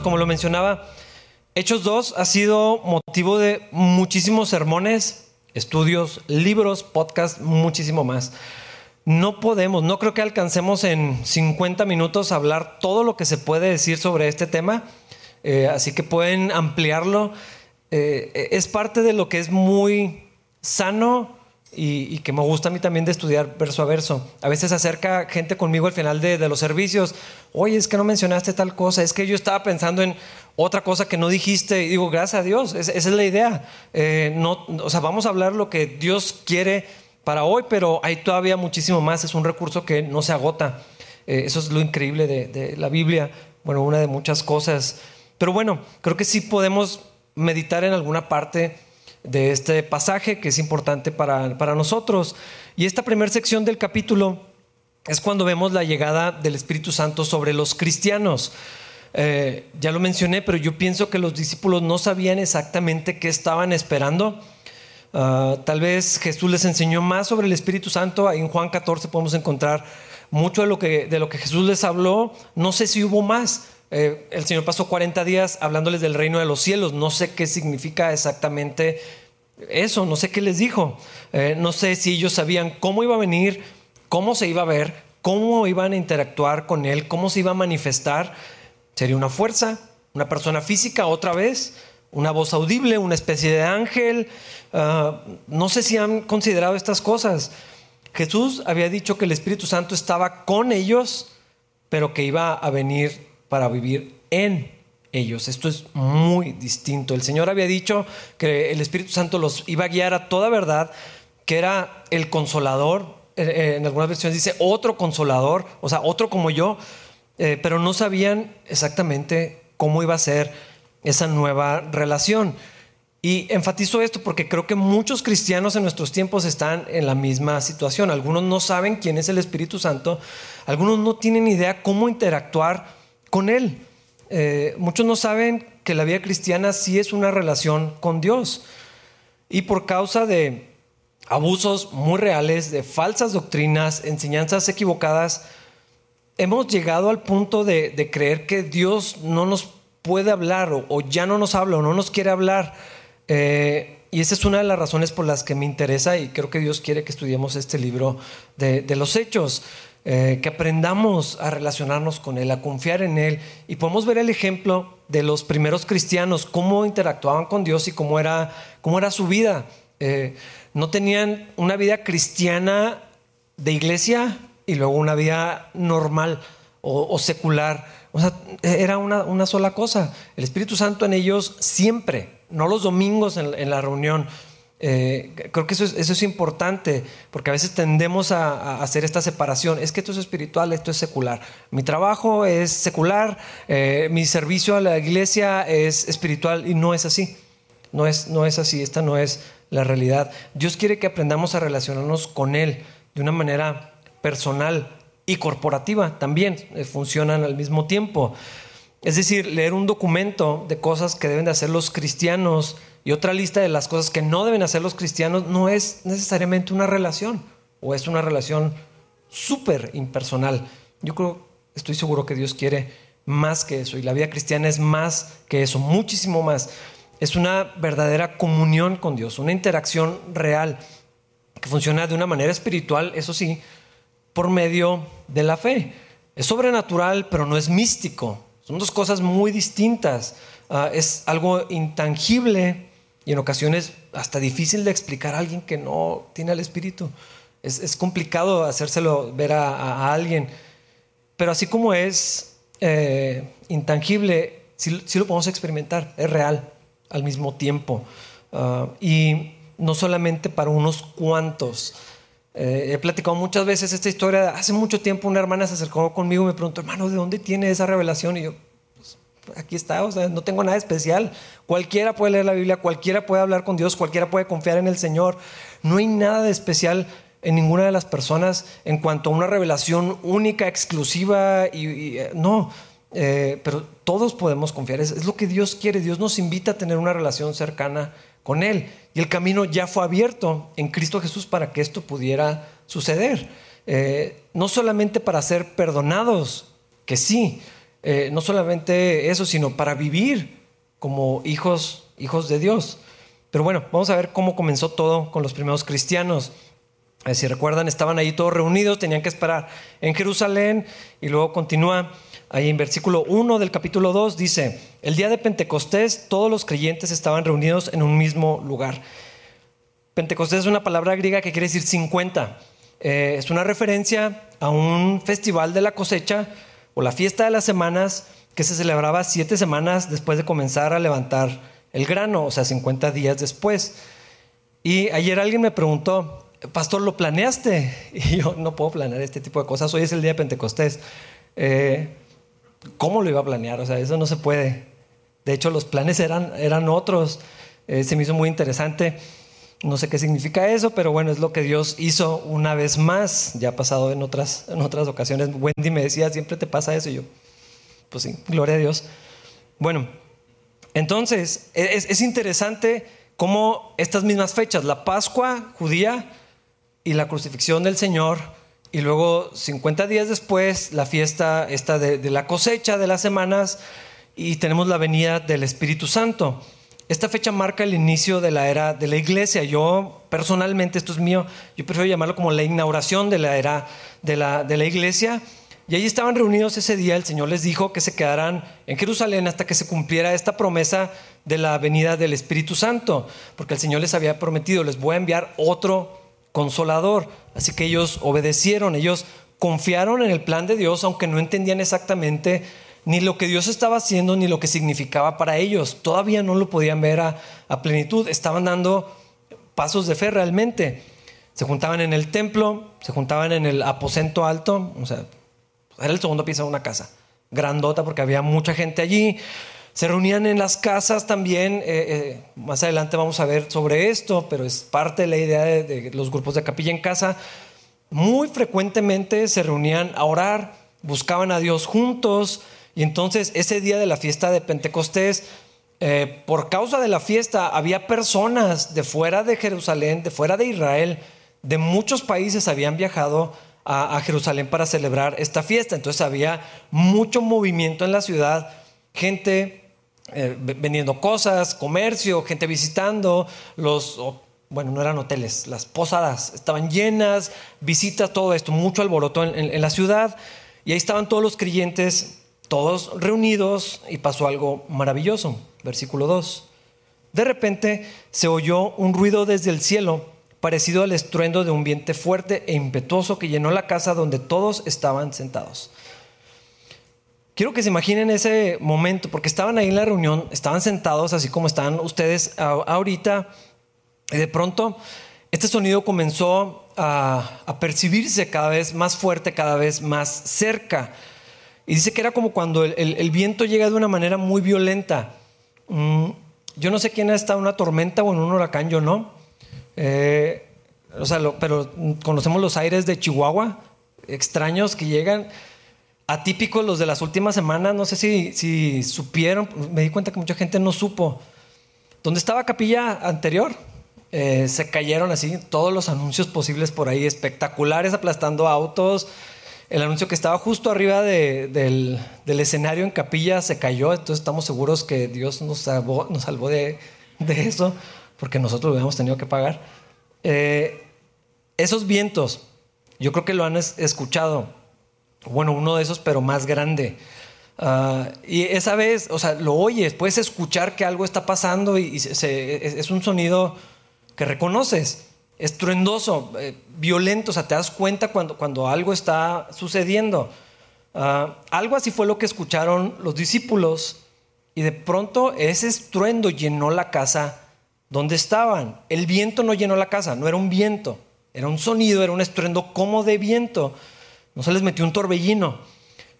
Como lo mencionaba, Hechos 2 ha sido motivo de muchísimos sermones, estudios, libros, podcasts, muchísimo más. No podemos, no creo que alcancemos en 50 minutos hablar todo lo que se puede decir sobre este tema, eh, así que pueden ampliarlo. Eh, es parte de lo que es muy sano y, que me gusta a mí también de estudiar verso a verso. A veces acerca gente conmigo al final de, los servicios, oye, es que no mencionaste tal cosa, es que yo estaba pensando en otra cosa que no dijiste y digo, gracias a Dios, esa es la idea. Eh, no, o sea, vamos a hablar lo que Dios quiere para hoy, pero hay todavía muchísimo más, es un recurso que no se agota. Eh, eso es lo increíble de, de la Biblia, bueno, una de muchas cosas. Pero bueno, creo que sí podemos meditar en alguna parte de este pasaje que es importante para, nosotros. Y esta primera sección del capítulo es cuando vemos la llegada del Espíritu Santo sobre los cristianos. Eh, ya lo mencioné, pero yo pienso que los discípulos no sabían exactamente qué estaban esperando. Ah, tal vez Jesús les enseñó más sobre el Espíritu Santo. En Juan 14 podemos encontrar mucho de lo que, de lo que Jesús les habló. No sé si hubo más. Eh, el Señor pasó 40 días hablándoles del reino de los cielos. No sé qué significa exactamente eso, no sé qué les dijo. Eh, no sé si ellos sabían cómo iba a venir, cómo se iba a ver, cómo iban a interactuar con Él, cómo se iba a manifestar. ¿Sería una fuerza? ¿Una persona física otra vez? ¿Una voz audible? ¿Una especie de ángel? Ah, no sé si han considerado estas cosas. Jesús había dicho que el Espíritu Santo estaba con ellos, pero que iba a venir para vivir en ellos. Esto es muy distinto. El Señor había dicho que el Espíritu Santo los iba a guiar a toda verdad, que era el consolador. Eh, eh, en algunas versiones dice otro consolador, o sea, otro como yo, eh, pero no sabían exactamente cómo iba a ser esa nueva relación. Y enfatizo esto porque creo que muchos cristianos en nuestros tiempos están en la misma situación. Algunos no saben quién es el Espíritu Santo, algunos no tienen idea cómo interactuar con Él. Eh, muchos no saben que la vida cristiana sí es una relación con Dios. Y por causa de abusos muy reales, de falsas doctrinas, enseñanzas equivocadas, hemos llegado al punto de, creer que Dios no nos puede hablar o, ya no nos habla o no nos quiere hablar. Eh, y esa es una de las razones por las que me interesa y creo que Dios quiere que estudiemos este libro de los hechos. Eh, que aprendamos a relacionarnos con Él, a confiar en Él. Y podemos ver el ejemplo de los primeros cristianos, cómo interactuaban con Dios y cómo era, cómo era su vida. Eh, no tenían una vida cristiana de iglesia y luego una vida normal o, secular. O sea, era una, sola cosa. El Espíritu Santo en ellos siempre, no los domingos en la reunión, eh, creo que eso es, importante, porque a veces tendemos a, hacer esta separación. Es que esto es espiritual, esto es secular. Mi trabajo es secular, eh, mi servicio a la iglesia es espiritual y no es así. No es, no es así, esta no es la realidad. Dios quiere que aprendamos a relacionarnos con Él de una manera personal y corporativa también, eh, funcionan al mismo tiempo. Es decir, leer un documento de cosas que deben de hacer los cristianos y otra lista de las cosas que no deben hacer los cristianos no es necesariamente una relación o es una relación súper impersonal. Yo creo, estoy seguro que Dios quiere más que eso y la vida cristiana es más que eso, muchísimo más. Es una verdadera comunión con Dios, una interacción real que funciona de una manera espiritual, eso sí, por medio de la fe. Es sobrenatural, pero no es místico. Son dos cosas muy distintas. Ah, es algo intangible, y en ocasiones hasta difícil de explicar a alguien que no tiene el Espíritu. Es, complicado hacérselo ver a, alguien. Pero así como es eh, intangible, sí, lo podemos experimentar, es real al mismo tiempo. Ah, y no solamente para unos cuantos. Eh, he platicado muchas veces esta historia. Hace mucho tiempo una hermana se acercó conmigo y me preguntó, hermano, ¿de dónde tiene esa revelación? Y yo, aquí está, o sea, no tengo nada especial. Cualquiera puede leer la Biblia, cualquiera puede hablar con Dios, cualquiera puede confiar en el Señor. No hay nada de especial en ninguna de las personas en cuanto a una revelación única, exclusiva, y, eh, no, eh, pero todos podemos confiar. Es, lo que Dios quiere. Dios nos invita a tener una relación cercana con Él. Y el camino ya fue abierto en Cristo Jesús para que esto pudiera suceder. Eh, no solamente para ser perdonados, que sí, eh, no solamente eso, sino para vivir como hijos, hijos de Dios. Pero bueno, vamos a ver cómo comenzó todo con los primeros cristianos. Eh, si recuerdan, estaban ahí todos reunidos, tenían que esperar en Jerusalén y luego continúa ahí en versículo 1 del capítulo 2, dice, el día de Pentecostés todos los creyentes estaban reunidos en un mismo lugar. Pentecostés es una palabra griega que quiere decir 50. Eh, es una referencia a un festival de la cosecha o la fiesta de las semanas que se celebraba siete semanas después de comenzar a levantar el grano, o sea, 50 días después. Y ayer alguien me preguntó, pastor, ¿lo planeaste? Y yo no puedo planear este tipo de cosas, hoy es el día de Pentecostés. Eh, ¿Cómo lo iba a planear? O sea, eso no se puede. De hecho, los planes eran, eran otros. Eh, se me hizo muy interesante. No sé qué significa eso, pero bueno, es lo que Dios hizo una vez más. Ya ha pasado en otras, en otras ocasiones. Wendy me decía, siempre te pasa eso. Y yo, pues sí, gloria a Dios. Bueno, entonces, es, es interesante cómo estas mismas fechas, la Pascua judía y la crucifixión del Señor, y luego 50 días después, la fiesta esta de, de, la cosecha de las semanas y tenemos la venida del Espíritu Santo. Esta fecha marca el inicio de la era de la iglesia. Yo personalmente, esto es mío, yo prefiero llamarlo como la inauguración de la era de la, de la iglesia. Y allí estaban reunidos ese día, el Señor les dijo que se quedaran en Jerusalén hasta que se cumpliera esta promesa de la venida del Espíritu Santo, porque el Señor les había prometido, les voy a enviar otro consolador. Así que ellos obedecieron, ellos confiaron en el plan de Dios, aunque no entendían exactamente ni lo que Dios estaba haciendo, ni lo que significaba para ellos. Todavía no lo podían ver a, plenitud, estaban dando pasos de fe realmente. Se juntaban en el templo, se juntaban en el aposento alto, o sea, era el segundo piso de una casa, grandota porque había mucha gente allí. Se reunían en las casas también, eh, eh, más adelante vamos a ver sobre esto, pero es parte de la idea de, de, los grupos de capilla en casa. Muy frecuentemente se reunían a orar, buscaban a Dios juntos y entonces ese día de la fiesta de Pentecostés, eh, por causa de la fiesta, había personas de fuera de Jerusalén, de fuera de Israel, de muchos países habían viajado a, Jerusalén para celebrar esta fiesta. Entonces había mucho movimiento en la ciudad, gente eh, vendiendo cosas, comercio, gente visitando, los, bueno, no eran hoteles, las posadas estaban llenas, visitas, todo esto, mucho alboroto en la ciudad. Y ahí estaban todos los creyentes, todos reunidos, y pasó algo maravilloso. Versículo 2. De repente se oyó un ruido desde el cielo, parecido al estruendo de un viento fuerte e impetuoso que llenó la casa donde todos estaban sentados. Quiero que se imaginen ese momento, porque estaban ahí en la reunión, estaban sentados así como están ustedes ahorita, y de pronto este sonido comenzó a, a, percibirse cada vez más fuerte, cada vez más cerca. Y dice que era como cuando el, el, el viento llega de una manera muy violenta. Mm, yo no sé quién ha estado en una tormenta o en un huracán, yo no. Eh, o sea, lo, pero conocemos los aires de Chihuahua, extraños que llegan atípicos los de las últimas semanas. No sé si, si supieron, me di cuenta que mucha gente no supo. Donde estaba capilla anterior, eh, se cayeron así todos los anuncios posibles por ahí, espectaculares, aplastando autos. El anuncio que estaba justo arriba de, del, escenario en capilla se cayó, entonces estamos seguros que Dios nos salvó, de, eso, porque nosotros lo hubiéramos tenido que pagar. Eh, esos vientos, yo creo que lo han escuchado bueno, uno de esos, pero más grande. Uh, y esa vez, o sea, lo oyes, puedes escuchar que algo está pasando y, es un sonido que reconoces, estruendoso, eh, violento, o sea, te das cuenta cuando, cuando algo está sucediendo. Uh, algo así fue lo que escucharon los discípulos y de pronto ese estruendo llenó la casa donde estaban. El viento no llenó la casa, no era un viento, era un sonido, era un estruendo como de viento. No se les metió un torbellino.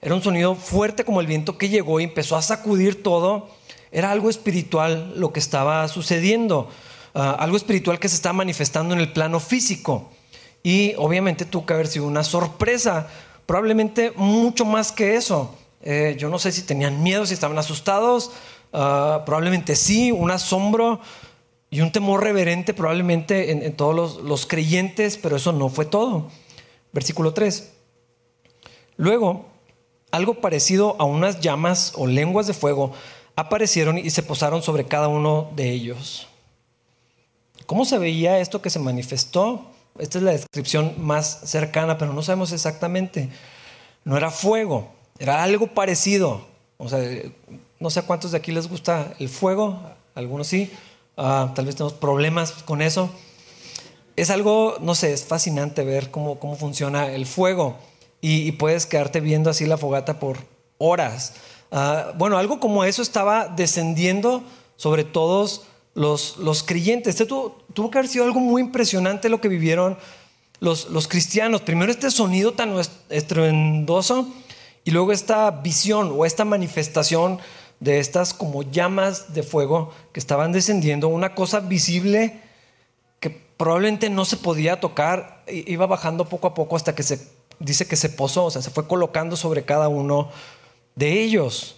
Era un sonido fuerte como el viento que llegó y empezó a sacudir todo. Era algo espiritual lo que estaba sucediendo. Uh, algo espiritual que se está manifestando en el plano físico. Y obviamente tuvo que haber sido una sorpresa. Probablemente mucho más que eso. Eh, yo no sé si tenían miedo, si estaban asustados. Uh, probablemente sí, un asombro y un temor reverente probablemente en, en todos los, los creyentes, pero eso no fue todo. Versículo 3. Luego, algo parecido a unas llamas o lenguas de fuego aparecieron y se posaron sobre cada uno de ellos. ¿Cómo se veía esto que se manifestó? Esta es la descripción más cercana, pero no sabemos exactamente. No era fuego, era algo parecido. O sea, no sé a cuántos de aquí les gusta el fuego, algunos sí, ah, tal vez tenemos problemas con eso. Es algo, no sé, es fascinante ver cómo, cómo funciona el fuego y, puedes quedarte viendo así la fogata por horas. Ah, bueno, algo como eso estaba descendiendo sobre todos los, los creyentes. Este tuvo, tuvo, que haber sido algo muy impresionante lo que vivieron los, los cristianos. Primero este sonido tan estruendoso y luego esta visión o esta manifestación de estas como llamas de fuego que estaban descendiendo, una cosa visible que probablemente no se podía tocar, iba bajando poco a poco hasta que se dice que se posó, o sea, se fue colocando sobre cada uno de ellos.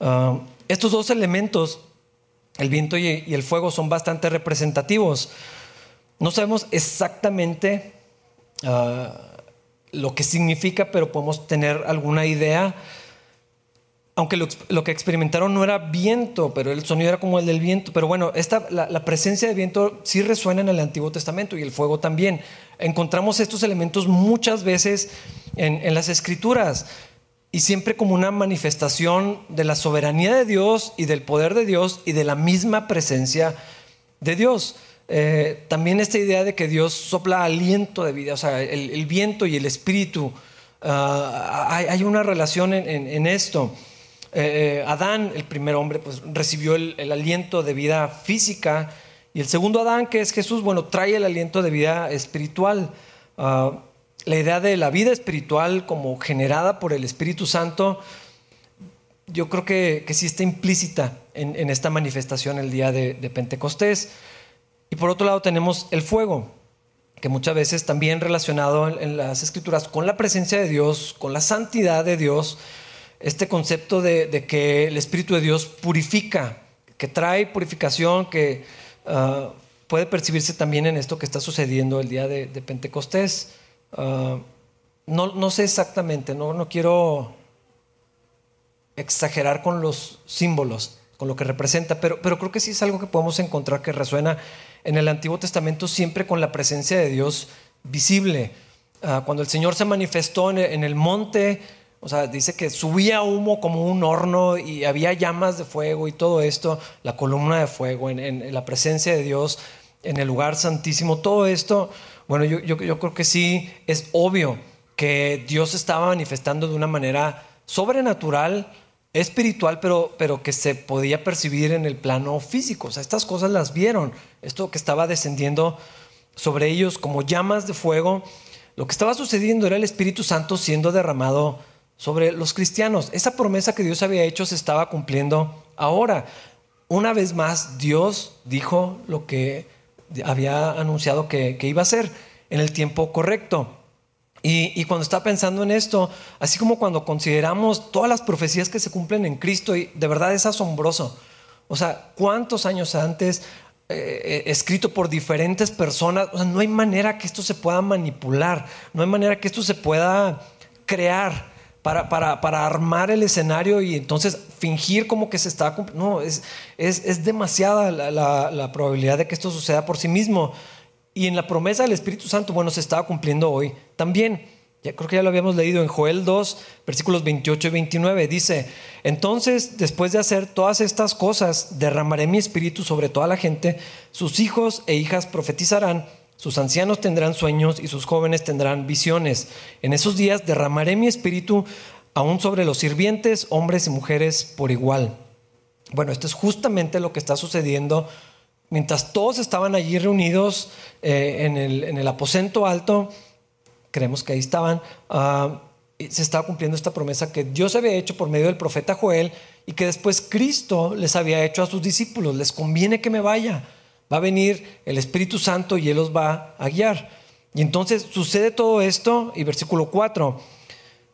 Ah, estos dos elementos el viento y, el fuego son bastante representativos. No sabemos exactamente ah, lo que significa, pero podemos tener alguna idea. Aunque lo, que experimentaron no era viento, pero el sonido era como el del viento. Pero bueno, esta, la, presencia de viento sí resuena en el Antiguo Testamento y el fuego también. Encontramos estos elementos muchas veces en las Escrituras y siempre como una manifestación de la soberanía de Dios y del poder de Dios y de la misma presencia de Dios. Eh, también esta idea de que Dios sopla aliento de vida, o sea, el, viento y el espíritu, ah, hay, una relación en, esto. Eh, Adán, el primer hombre, pues recibió el, aliento de vida física y el segundo Adán, que es Jesús, bueno, trae el aliento de vida espiritual. Ah, la idea de la vida espiritual como generada por el Espíritu Santo, yo creo que, sí está implícita en, esta manifestación el día de, Pentecostés. Y por otro lado tenemos el fuego, que muchas veces también relacionado en, las escrituras con la presencia de Dios, con la santidad de Dios, este concepto de, que el Espíritu de Dios purifica, que trae purificación, que ah, puede percibirse también en esto que está sucediendo el día de Pentecostés. Ah, no, no, sé exactamente, no, no quiero exagerar con los símbolos, con lo que representa, pero, pero creo que sí es algo que podemos encontrar que resuena en el Antiguo Testamento siempre con la presencia de Dios visible. Ah, cuando el Señor se manifestó en el, monte, o sea, dice que subía humo como un horno y había llamas de fuego y todo esto, la columna de fuego, en la presencia de Dios, en el lugar santísimo, todo esto bueno, yo, yo, creo que sí es obvio que Dios estaba manifestando de una manera sobrenatural, espiritual, pero, pero que se podía percibir en el plano físico. O sea, estas cosas las vieron. Esto que estaba descendiendo sobre ellos como llamas de fuego, lo que estaba sucediendo era el Espíritu Santo siendo derramado sobre los cristianos. Esa promesa que Dios había hecho se estaba cumpliendo ahora. Una vez más, Dios dijo lo que había anunciado que, iba a ser en el tiempo correcto. Y, cuando está pensando en esto, así como cuando consideramos todas las profecías que se cumplen en Cristo, y de verdad es asombroso. O sea, ¿cuántos años antes, eh, eh, escrito por diferentes personas? No hay manera que esto se pueda manipular, no hay manera que esto se pueda crear para, armar el escenario y entonces fingir como que se está... No, es, es, demasiada la, probabilidad de que esto suceda por sí mismo. Y en la promesa del Espíritu Santo, bueno, se estaba cumpliendo hoy también. Creo que ya lo habíamos leído en Joel 2, versículos 28 y 29. Dice, entonces, después de hacer todas estas cosas, derramaré mi espíritu sobre toda la gente, sus hijos e hijas profetizarán sus ancianos tendrán sueños y sus jóvenes tendrán visiones. En esos días derramaré mi espíritu aún sobre los sirvientes, hombres y mujeres por igual. Bueno, esto es justamente lo que está sucediendo mientras todos estaban allí reunidos eh, en, el, aposento alto. Creemos que ahí estaban. Ah, se estaba cumpliendo esta promesa que Dios había hecho por medio del profeta Joel y que después Cristo les había hecho a sus discípulos. Les conviene que me vaya Va a venir el Espíritu Santo y Él los va a guiar. Y entonces sucede todo esto y versículo 4,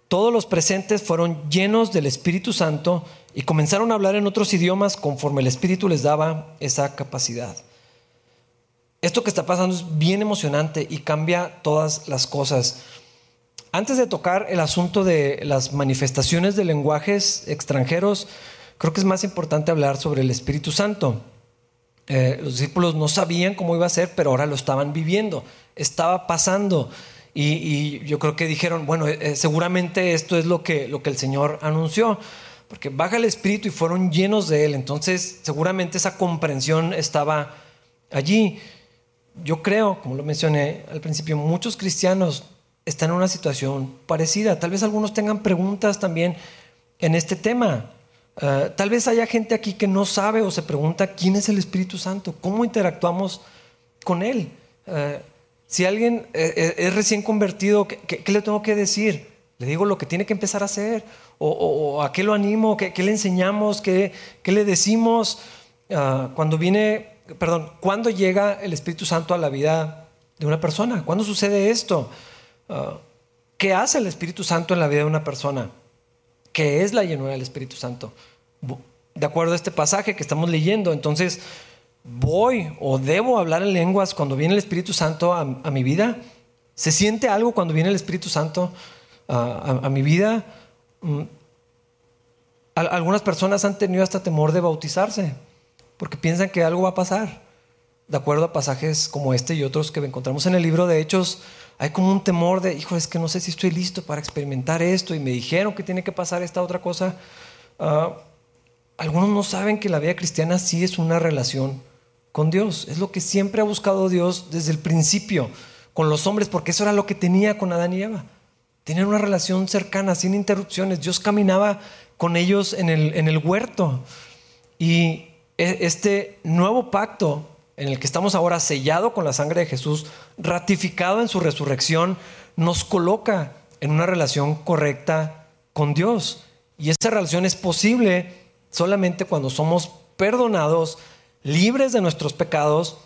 todos los presentes fueron llenos del Espíritu Santo y comenzaron a hablar en otros idiomas conforme el Espíritu les daba esa capacidad. Esto que está pasando es bien emocionante y cambia todas las cosas. antes de tocar el asunto de las manifestaciones de lenguajes extranjeros, creo que es más importante hablar sobre el Espíritu Santo. Eh, los discípulos no sabían cómo iba a ser, pero ahora lo estaban viviendo, estaba pasando. Y, yo creo que dijeron, bueno, eh, seguramente esto es lo que, lo que el Señor anunció, porque baja el Espíritu y fueron llenos de Él. Entonces, seguramente esa comprensión estaba allí. Yo creo, como lo mencioné al principio, muchos cristianos están en una situación parecida. Tal vez algunos tengan preguntas también en este tema. Eh, tal vez haya gente aquí que no sabe o se pregunta quién es el Espíritu Santo, cómo interactuamos con Él. Eh, si alguien eh, es recién convertido, ¿qué, le tengo que decir? Le digo lo que tiene que empezar a hacer, o, a qué lo animo, qué, le enseñamos, qué, le decimos. Cuando viene, perdón, ¿cuándo llega el Espíritu Santo a la vida de una persona? ¿Cuándo sucede esto? ¿Qué hace el Espíritu Santo en la vida de una persona? ¿Qué es la llenura del Espíritu Santo? De acuerdo a este pasaje que estamos leyendo, entonces, ¿voy o debo hablar en lenguas cuando viene el Espíritu Santo a, mi vida? ¿Se siente algo cuando viene el Espíritu Santo a, mi vida? Mm, algunas personas han tenido hasta temor de bautizarse porque piensan que algo va a pasar. De acuerdo a pasajes como este y otros que encontramos en el libro de Hechos, hay como un temor de, hijo, es que no sé si estoy listo para experimentar esto y me dijeron que tiene que pasar esta otra cosa. Ah, algunos no saben que la vida cristiana sí es una relación con Dios. Es lo que siempre ha buscado Dios desde el principio con los hombres, porque eso era lo que tenía con Adán y Eva. Tener una relación cercana, sin interrupciones. Dios caminaba con ellos en el, en el huerto. Y e, este nuevo pacto en el que estamos ahora sellado con la sangre de Jesús, ratificado en su resurrección, nos coloca en una relación correcta con Dios. Y esa relación es posible solamente cuando somos perdonados, libres de nuestros pecados,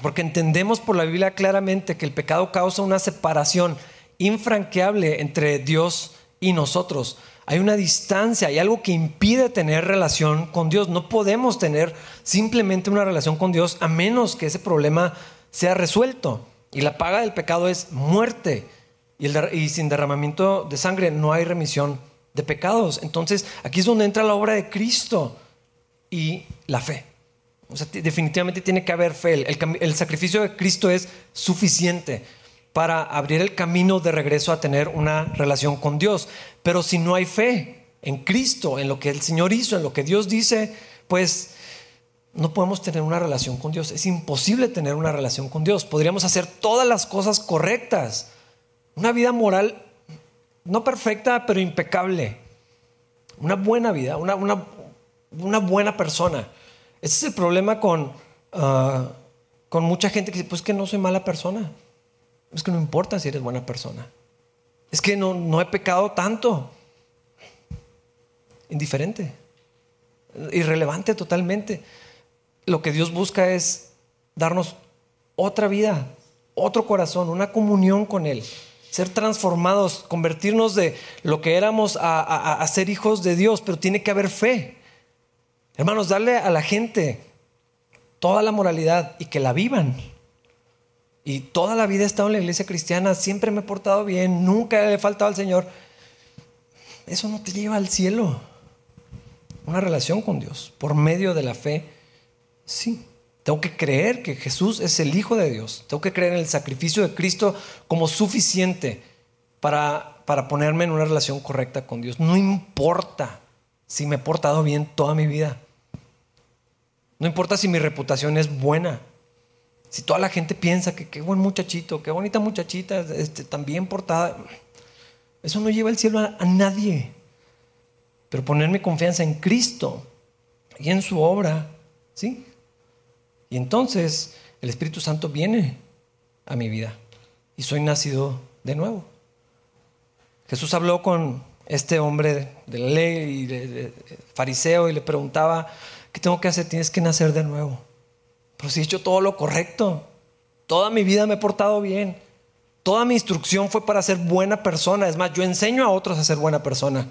porque entendemos por la Biblia claramente que el pecado causa una separación infranqueable entre Dios y nosotros hay una distancia, hay algo que impide tener relación con Dios. No podemos tener simplemente una relación con Dios a menos que ese problema sea resuelto. Y la paga del pecado es muerte. Y, sin derramamiento de sangre no hay remisión de pecados. Entonces aquí es donde entra la obra de Cristo y la fe. definitivamente tiene que haber fe. el sacrificio de Cristo es suficiente para abrir el camino de regreso a tener una relación con Dios. Pero si no hay fe en Cristo, en lo que el Señor hizo, en lo que Dios dice, pues no podemos tener una relación con Dios. Es imposible tener una relación con Dios. Podríamos hacer todas las cosas correctas. Una vida moral, no perfecta, pero impecable. Una buena vida, una, una, buena persona. Ese es el problema con, ah, con mucha gente que dice, pues que no soy mala persona. Es que no importa si eres buena persona. Es que no, no he pecado tanto. Indiferente. Irrelevante totalmente. Lo que Dios busca es darnos otra vida, otro corazón, una comunión con Él. Ser transformados, convertirnos de lo que éramos a, a ser hijos de Dios, pero tiene que haber fe. Hermanos, darle a la gente toda la moralidad y que la vivan y toda la vida he estado en la iglesia cristiana, siempre me he portado bien, nunca le he faltado al Señor. Eso no te lleva al cielo. Una relación con Dios por medio de la fe, sí. Tengo que creer que Jesús es el Hijo de Dios. Tengo que creer en el sacrificio de Cristo como suficiente para, para ponerme en una relación correcta con Dios. No importa si me he portado bien toda mi vida. No importa si mi reputación es buena. Si toda la gente piensa que qué buen muchachito, qué bonita muchachita, este, tan bien portada, eso no lleva el cielo a, nadie. Pero poner mi confianza en Cristo y en su obra, ¿sí? Y entonces el Espíritu Santo viene a mi vida y soy nacido de nuevo. Jesús habló con este hombre de la ley y de fariseo y le preguntaba, ¿qué tengo que hacer? Tienes que nacer de nuevo. Pero si he hecho todo lo correcto, toda mi vida me he portado bien, toda mi instrucción fue para ser buena persona. Es más, yo enseño a otros a ser buena persona.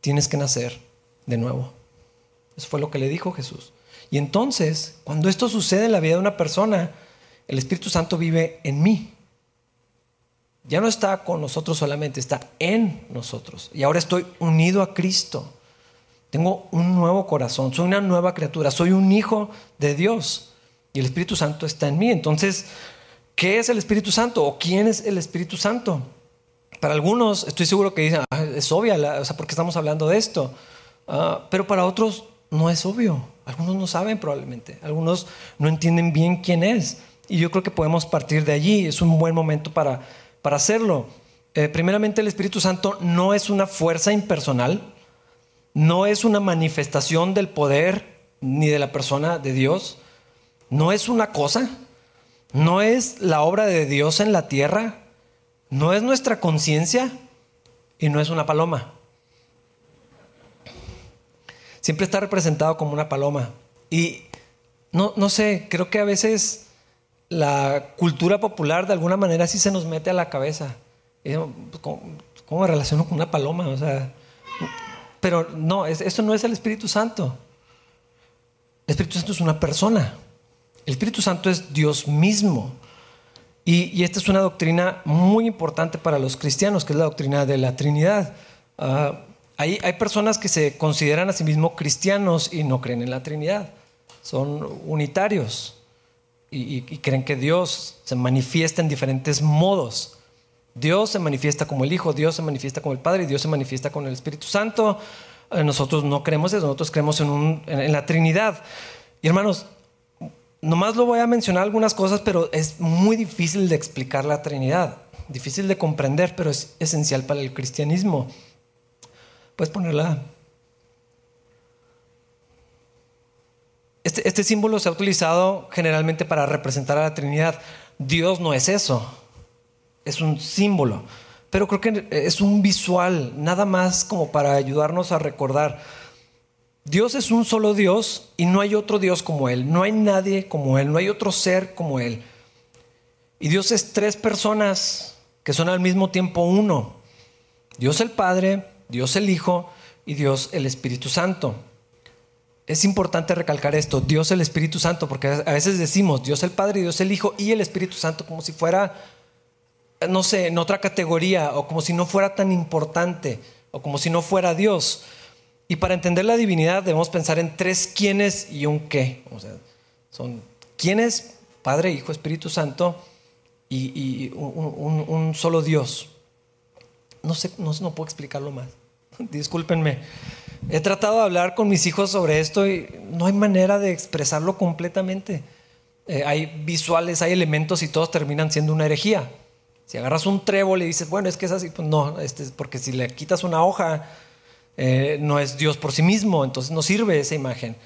Tienes que nacer de nuevo. Eso fue lo que le dijo Jesús. Y entonces, cuando esto sucede en la vida de una persona, el Espíritu Santo vive en mí. ya no está con nosotros solamente, está en nosotros. Y ahora estoy unido a Cristo. Tengo un nuevo corazón, soy una nueva criatura, soy un hijo de Dios. Y el Espíritu Santo está en mí. Entonces, ¿qué es el Espíritu Santo? ¿O quién es el Espíritu Santo? Para algunos, estoy seguro que dicen, ah, es obvia, o sea, ¿por qué estamos hablando de esto? Ah, pero para otros no es obvio. Algunos no saben probablemente. Algunos no entienden bien quién es. Y yo creo que podemos partir de allí. Es un buen momento para para hacerlo. Eh, primeramente, el Espíritu Santo no es una fuerza impersonal, no es una manifestación del poder ni de la persona de Dios, no es una cosa, no es la obra de Dios en la tierra, no es nuestra conciencia y no es una paloma. Siempre está representado como una paloma. Y no, no sé, creo que a veces la cultura popular de alguna manera sí se nos mete a la cabeza. Pues, ¿Cómo, me relaciono con una paloma? O sea, pero no, eso no es el Espíritu Santo. El Espíritu Santo es una persona. El Espíritu Santo es Dios mismo. Y, esta es una doctrina muy importante para los cristianos, que es la doctrina de la Trinidad. Ah, hay, hay personas que se consideran a sí mismos cristianos y no creen en la Trinidad. Son unitarios y, creen que Dios se manifiesta en diferentes modos. Dios se manifiesta como el Hijo, Dios se manifiesta como el Padre y Dios se manifiesta con el Espíritu Santo. Eh, nosotros no creemos eso, nosotros creemos en, en, la Trinidad. Y hermanos, nomás lo voy a mencionar algunas cosas, pero es muy difícil de explicar la Trinidad, difícil de comprender, pero es esencial para el cristianismo. Puedes ponerla. Este, este, símbolo se ha utilizado generalmente para representar a la Trinidad. Dios no es eso, es un símbolo, pero creo que es un visual, nada más como para ayudarnos a recordar. Dios es un solo Dios y no hay otro Dios como Él, no hay nadie como Él, no hay otro ser como Él. Y Dios es tres personas que son al mismo tiempo uno. Dios el Padre, Dios el Hijo y Dios el Espíritu Santo es importante recalcar esto, Dios el Espíritu Santo, porque a veces decimos Dios el Padre, Dios el Hijo y el Espíritu Santo como si fuera, no sé, en otra categoría, o como si no fuera tan importante, o como si no fuera Dios. Y para entender la divinidad debemos pensar en tres quiénes y un qué. O sea, son quiénes, Padre, Hijo, Espíritu Santo, y, un, solo Dios. No sé, no, no puedo explicarlo más. Discúlpenme. He tratado de hablar con mis hijos sobre esto y no hay manera de expresarlo completamente. Eh, hay visuales, hay elementos y todos terminan siendo una herejía. Si agarras un trébol y dices, bueno, es que es así, pues no, este, porque si le quitas una hoja, eh, no es Dios por sí mismo, entonces no sirve esa imagen.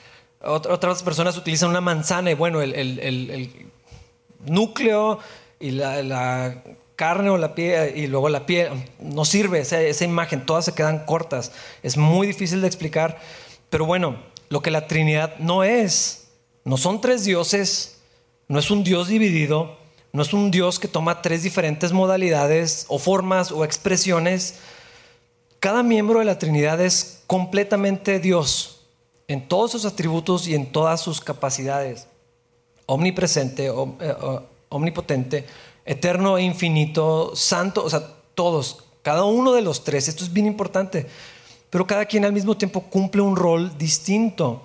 otras personas utilizan una manzana y bueno, el, núcleo y la carne o la piel y luego la piel, no sirve esa, imagen, todas se quedan cortas, es muy difícil de explicar, pero bueno, lo que la Trinidad no es, no son tres dioses, no es un Dios dividido, no es un Dios que toma tres diferentes modalidades o formas o expresiones, cada miembro de la Trinidad es completamente Dios en todos sus atributos y en todas sus capacidades, omnipresente, eh, omnipotente, eterno e infinito, santo, o sea, todos, cada uno de los tres, esto es bien importante, pero cada quien al mismo tiempo cumple un rol distinto.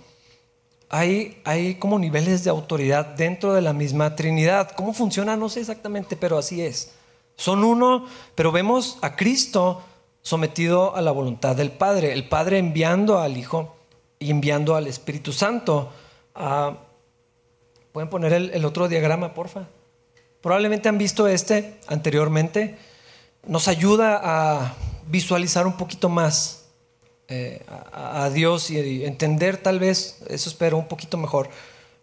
Hay, hay como niveles de autoridad dentro de la misma Trinidad. ¿Cómo funciona? No sé exactamente, pero así es. Son uno, pero vemos a Cristo sometido a la voluntad del Padre, el Padre enviando al Hijo y enviando al Espíritu Santo. Ah, ¿Pueden poner el, otro diagrama, porfa? Probablemente han visto este anteriormente. Nos ayuda a visualizar un poquito más eh, a, Dios y entender tal vez, eso espero, un poquito mejor,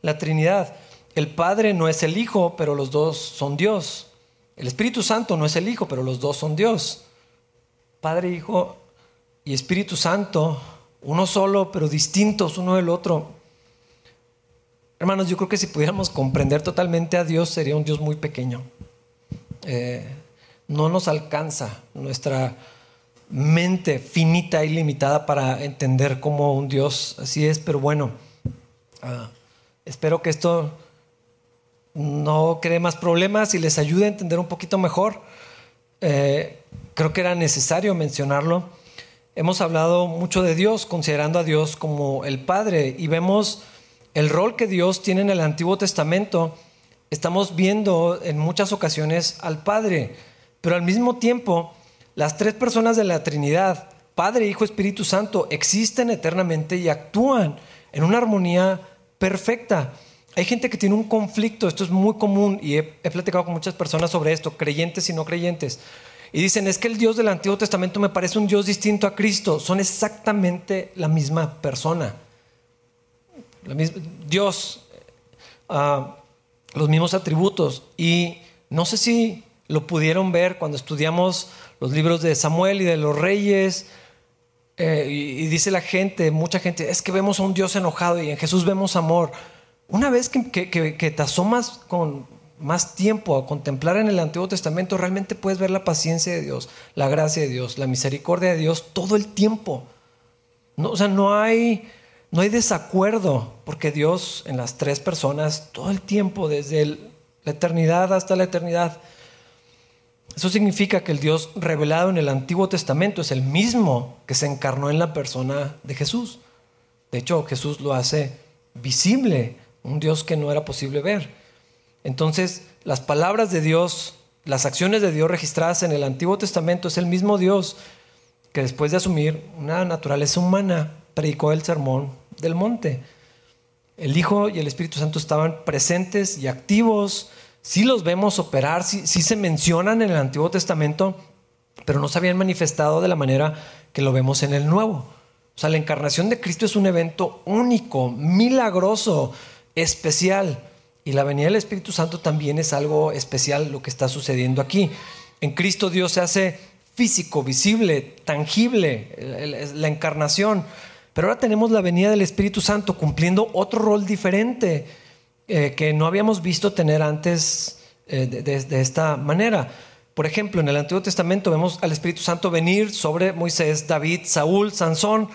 la Trinidad. El Padre no es el Hijo, pero los dos son Dios. El Espíritu Santo no es el Hijo, pero los dos son Dios. Padre, Hijo y Espíritu Santo, uno solo, pero distintos uno del otro. Hermanos, yo creo que si pudiéramos comprender totalmente a Dios sería un Dios muy pequeño. Eh, no nos alcanza nuestra mente finita y limitada para entender cómo un Dios así es, pero bueno, ah, espero que esto no cree más problemas y les ayude a entender un poquito mejor. Eh, creo que era necesario mencionarlo. Hemos hablado mucho de Dios, considerando a Dios como el Padre, y vemos el rol que Dios tiene en el Antiguo Testamento. Estamos viendo en muchas ocasiones al Padre, pero al mismo tiempo, las tres personas de la Trinidad, Padre, Hijo, Espíritu Santo, existen eternamente y actúan en una armonía perfecta. Hay gente que tiene un conflicto, esto es muy común y he, platicado con muchas personas sobre esto, creyentes y no creyentes. Y dicen, es que el Dios del Antiguo Testamento me parece un Dios distinto a Cristo. Son exactamente la misma persona. Dios, ah, los mismos atributos. Y no sé si lo pudieron ver cuando estudiamos los libros de Samuel y de los reyes. Eh, y, dice la gente, mucha gente, es que vemos a un Dios enojado y en Jesús vemos amor. Una vez que, te asomas con más tiempo a contemplar en el Antiguo Testamento, realmente puedes ver la paciencia de Dios, la gracia de Dios, la misericordia de Dios todo el tiempo. O sea, no hay desacuerdo, porque Dios en las tres personas, todo el tiempo, desde la eternidad hasta la eternidad, eso significa que el Dios revelado en el Antiguo Testamento es el mismo que se encarnó en la persona de Jesús. De hecho, Jesús lo hace visible un Dios que no era posible ver. Entonces, las palabras de Dios, las acciones de Dios registradas en el Antiguo Testamento es el mismo Dios que después de asumir una naturaleza humana, predicó el sermón del monte. El Hijo y el Espíritu Santo estaban presentes y activos, sí los vemos operar, sí, sí se mencionan en el Antiguo Testamento, pero no se habían manifestado de la manera que lo vemos en el Nuevo. O sea, la encarnación de Cristo es un evento único, milagroso, especial. Y la venida del Espíritu Santo también es algo especial lo que está sucediendo aquí. En Cristo Dios se hace físico, visible, tangible, la encarnación. Pero ahora tenemos la venida del Espíritu Santo cumpliendo otro rol diferente eh, que no habíamos visto tener antes eh, de esta manera. Por ejemplo, en el Antiguo Testamento vemos al Espíritu Santo venir sobre Moisés, David, Saúl, Sansón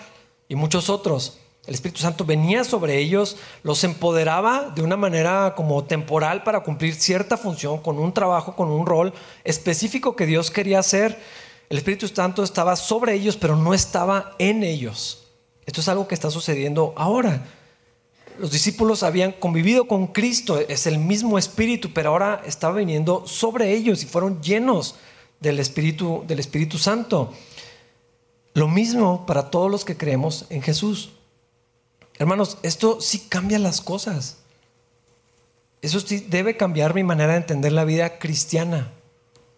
y muchos otros. El Espíritu Santo venía sobre ellos, los empoderaba de una manera como temporal para cumplir cierta función, con un trabajo, con un rol específico que Dios quería hacer. El Espíritu Santo estaba sobre ellos, pero no estaba en ellos. Esto es algo que está sucediendo ahora. Los discípulos habían convivido con Cristo, es el mismo Espíritu, pero ahora estaba viniendo sobre ellos y fueron llenos del Espíritu, del Espíritu Santo. Lo mismo para todos los que creemos en Jesús. Hermanos, esto sí cambia las cosas. Eso sí debe cambiar mi manera de entender la vida cristiana.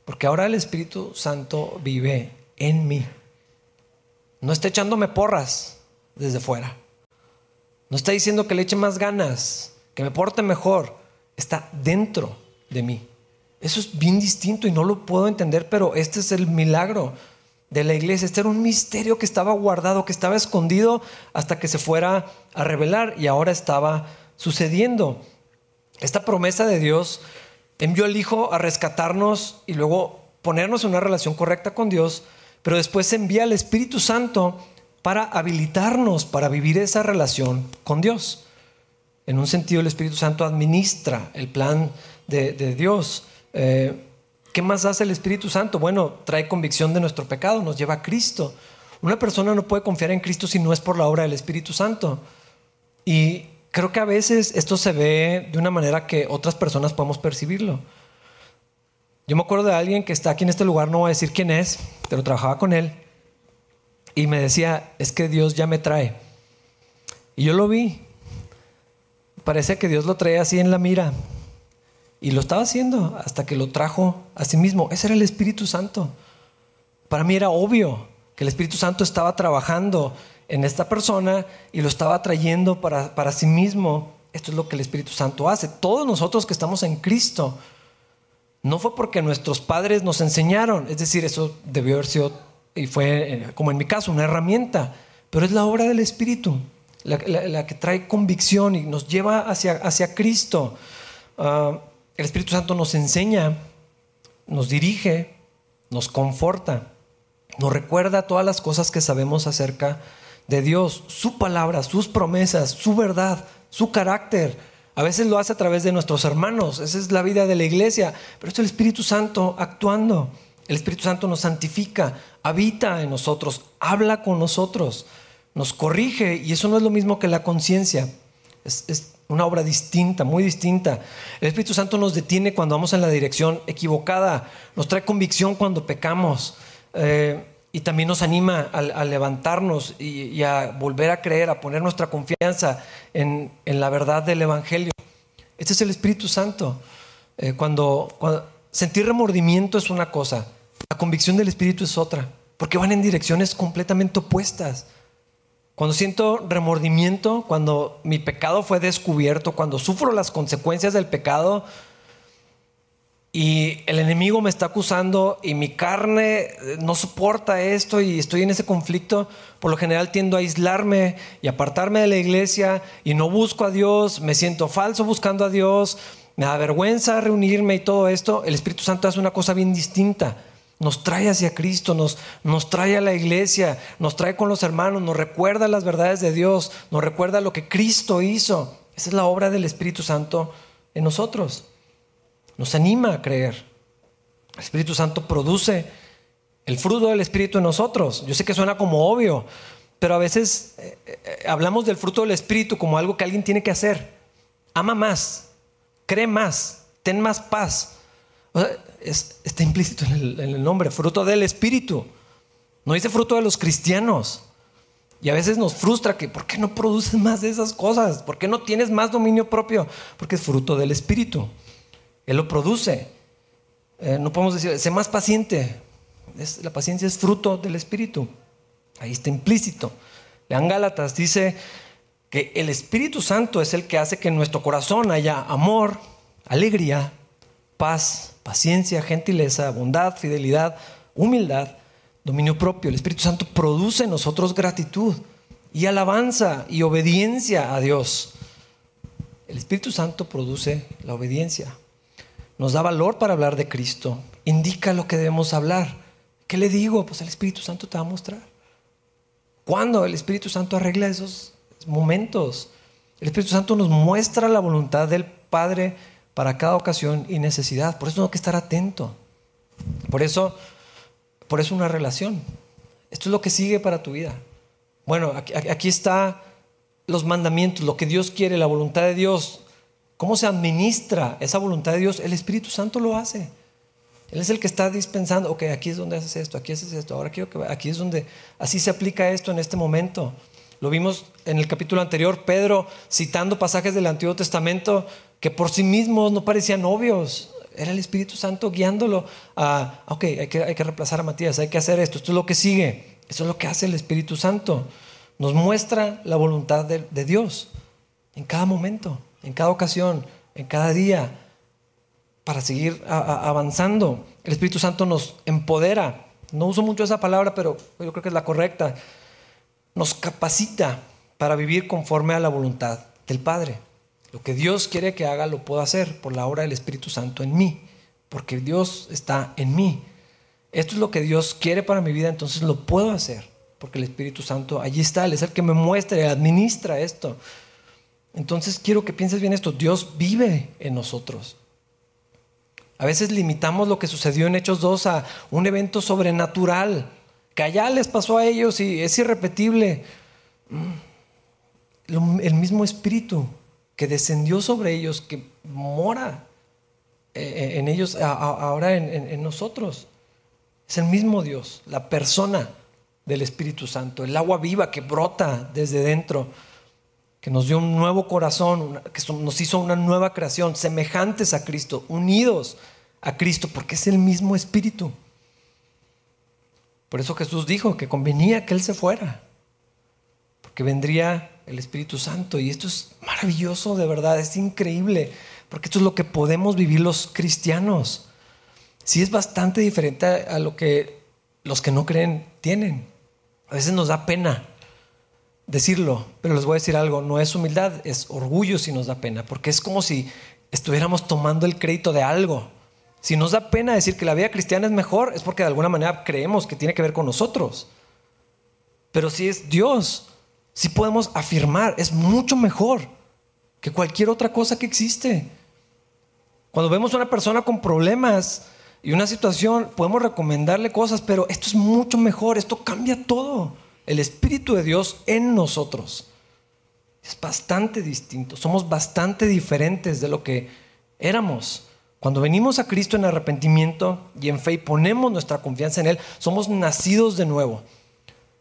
Porque ahora el Espíritu Santo vive en mí. No está echándome porras desde fuera. No está diciendo que le eche más ganas, que me porte mejor. Está dentro de mí. Eso es bien distinto y no lo puedo entender, pero este es el milagro de la iglesia. Este era un misterio que estaba guardado, que estaba escondido hasta que se fuera a revelar y ahora estaba sucediendo. Esta promesa de Dios envió al Hijo a rescatarnos y luego ponernos en una relación correcta con Dios, pero después envía al Espíritu Santo para habilitarnos para vivir esa relación con Dios. En un sentido, el Espíritu Santo administra el plan de, Dios. Eh, ¿Qué más hace el Espíritu Santo? Bueno, trae convicción de nuestro pecado, nos lleva a Cristo. Una persona no puede confiar en Cristo si no es por la obra del Espíritu Santo. Y creo que a veces esto se ve de una manera que otras personas podemos percibirlo. Yo me acuerdo de alguien que está aquí en este lugar, no voy a decir quién es, pero trabajaba con él. Y me decía, es que Dios ya me trae. Y yo lo vi. Parece que Dios lo trae así en la mira. Y lo estaba haciendo hasta que lo trajo a sí mismo. Ese era el Espíritu Santo. Para mí era obvio que el Espíritu Santo estaba trabajando en esta persona y lo estaba trayendo para, para sí mismo. Esto es lo que el Espíritu Santo hace. Todos nosotros que estamos en Cristo, no fue porque nuestros padres nos enseñaron, es decir, eso debió haber sido, y fue eh, como en mi caso, una herramienta, pero es la obra del Espíritu, la, que trae convicción y nos lleva hacia, hacia Cristo. Ah, el Espíritu Santo nos enseña, nos dirige, nos conforta, nos recuerda todas las cosas que sabemos acerca de Dios, su palabra, sus promesas, su verdad, su carácter. A veces lo hace a través de nuestros hermanos, esa es la vida de la iglesia, pero es el Espíritu Santo actuando. El Espíritu Santo nos santifica, habita en nosotros, habla con nosotros, nos corrige y eso no es lo mismo que la conciencia. Es, una obra distinta, muy distinta. El Espíritu Santo nos detiene cuando vamos en la dirección equivocada, nos trae convicción cuando pecamos. Eh, y también nos anima a, levantarnos y, a volver a creer, a poner nuestra confianza en, la verdad del Evangelio. Este es el Espíritu Santo. Eh, cuando, sentir remordimiento es una cosa, la convicción del Espíritu es otra, porque van en direcciones completamente opuestas. Cuando siento remordimiento, cuando mi pecado fue descubierto, cuando sufro las consecuencias del pecado, y el enemigo me está acusando y mi carne eh, no soporta esto y estoy en ese conflicto, por lo general tiendo a aislarme y apartarme de la iglesia y no busco a Dios, me siento falso buscando a Dios, me da vergüenza reunirme y todo esto, el Espíritu Santo hace una cosa bien distinta. Nos trae hacia Cristo, nos, nos trae a la iglesia, nos trae con los hermanos, nos recuerda las verdades de Dios, nos recuerda lo que Cristo hizo. Esa es la obra del Espíritu Santo en nosotros nos anima a creer. El Espíritu Santo produce el fruto del Espíritu en nosotros. Yo sé que suena como obvio, pero a veces eh, eh, hablamos del fruto del Espíritu como algo que alguien tiene que hacer. Ama más, cree más, ten más paz. Está implícito en el, nombre, fruto del Espíritu. No dice fruto de los cristianos. Y a veces nos frustra que, ¿por qué no produces más de esas cosas? ¿Por qué no tienes más dominio propio? Porque es fruto del Espíritu. Él lo produce. Eh, no podemos decir, sé más paciente. la paciencia es fruto del Espíritu. Ahí está implícito. Lean Gálatas, dice que el Espíritu Santo es el que hace que en nuestro corazón haya amor, alegría, paz, paciencia, gentileza, bondad, fidelidad, humildad, dominio propio. El Espíritu Santo produce en nosotros gratitud y alabanza y obediencia a Dios. El Espíritu Santo produce la obediencia nos da valor para hablar de Cristo, indica lo que debemos hablar. ¿Qué le digo? Pues el Espíritu Santo te va a mostrar. ¿Cuándo el Espíritu Santo arregla esos momentos? El Espíritu Santo nos muestra la voluntad del Padre para cada ocasión y necesidad. Por eso tengo que estar atento. Por eso, por eso una relación. Esto es lo que sigue para tu vida. Bueno, aquí, aquí está los mandamientos, lo que Dios quiere, la voluntad de Dios. ¿Cómo se administra esa voluntad de Dios? El Espíritu Santo lo hace. Él es el que está dispensando, ok, aquí es donde haces esto, aquí haces esto, ahora quiero que aquí es donde, así se aplica esto en este momento. Lo vimos en el capítulo anterior, Pedro citando pasajes del Antiguo Testamento que por sí mismos no parecían obvios. Era el Espíritu Santo guiándolo a, ok, hay que, hay que reemplazar a Matías, hay que hacer esto, esto es lo que sigue, esto es lo que hace el Espíritu Santo. Nos muestra la voluntad de Dios en cada momento en cada ocasión, en cada día, para seguir avanzando. El Espíritu Santo nos empodera. No uso mucho esa palabra, pero yo creo que es la correcta. Nos capacita para vivir conforme a la voluntad del Padre. Lo que Dios quiere que haga lo puedo hacer por la obra del Espíritu Santo en mí, porque Dios está en mí. Esto es lo que Dios quiere para mi vida, entonces lo puedo hacer, porque el Espíritu Santo allí está, Él es el que me muestra y administra esto. Entonces quiero que pienses bien esto, Dios vive en nosotros. A veces limitamos lo que sucedió en Hechos 2 a un evento sobrenatural, que allá les pasó a ellos y es irrepetible. Mm. El mismo espíritu que descendió sobre ellos, que mora eh, eh, en ellos, ahora en nosotros. Es el mismo Dios, la persona del Espíritu Santo, el agua viva que brota desde dentro que nos dio un nuevo corazón, que nos hizo una nueva creación, semejantes a Cristo, unidos a Cristo, porque es el mismo Espíritu. Por eso Jesús dijo que convenía que Él se fuera, porque vendría el Espíritu Santo. Y esto es maravilloso, de verdad, es increíble, porque esto es lo que podemos vivir los cristianos. Sí es bastante diferente a lo que los que no creen tienen. A veces nos da pena decirlo, pero les voy a decir algo, no es humildad, es orgullo si nos da pena, porque es como si estuviéramos tomando el crédito de algo. Si nos da pena decir que la vida cristiana es mejor, es porque de alguna manera creemos que tiene que ver con nosotros. Pero si es Dios, si podemos afirmar, es mucho mejor que cualquier otra cosa que existe. Cuando vemos una persona con problemas y una situación, podemos recomendarle cosas, pero esto es mucho mejor, esto cambia todo. El Espíritu de Dios en nosotros es bastante distinto, somos bastante diferentes de lo que éramos. Cuando venimos a Cristo en arrepentimiento y en fe y ponemos nuestra confianza en Él, somos nacidos de nuevo.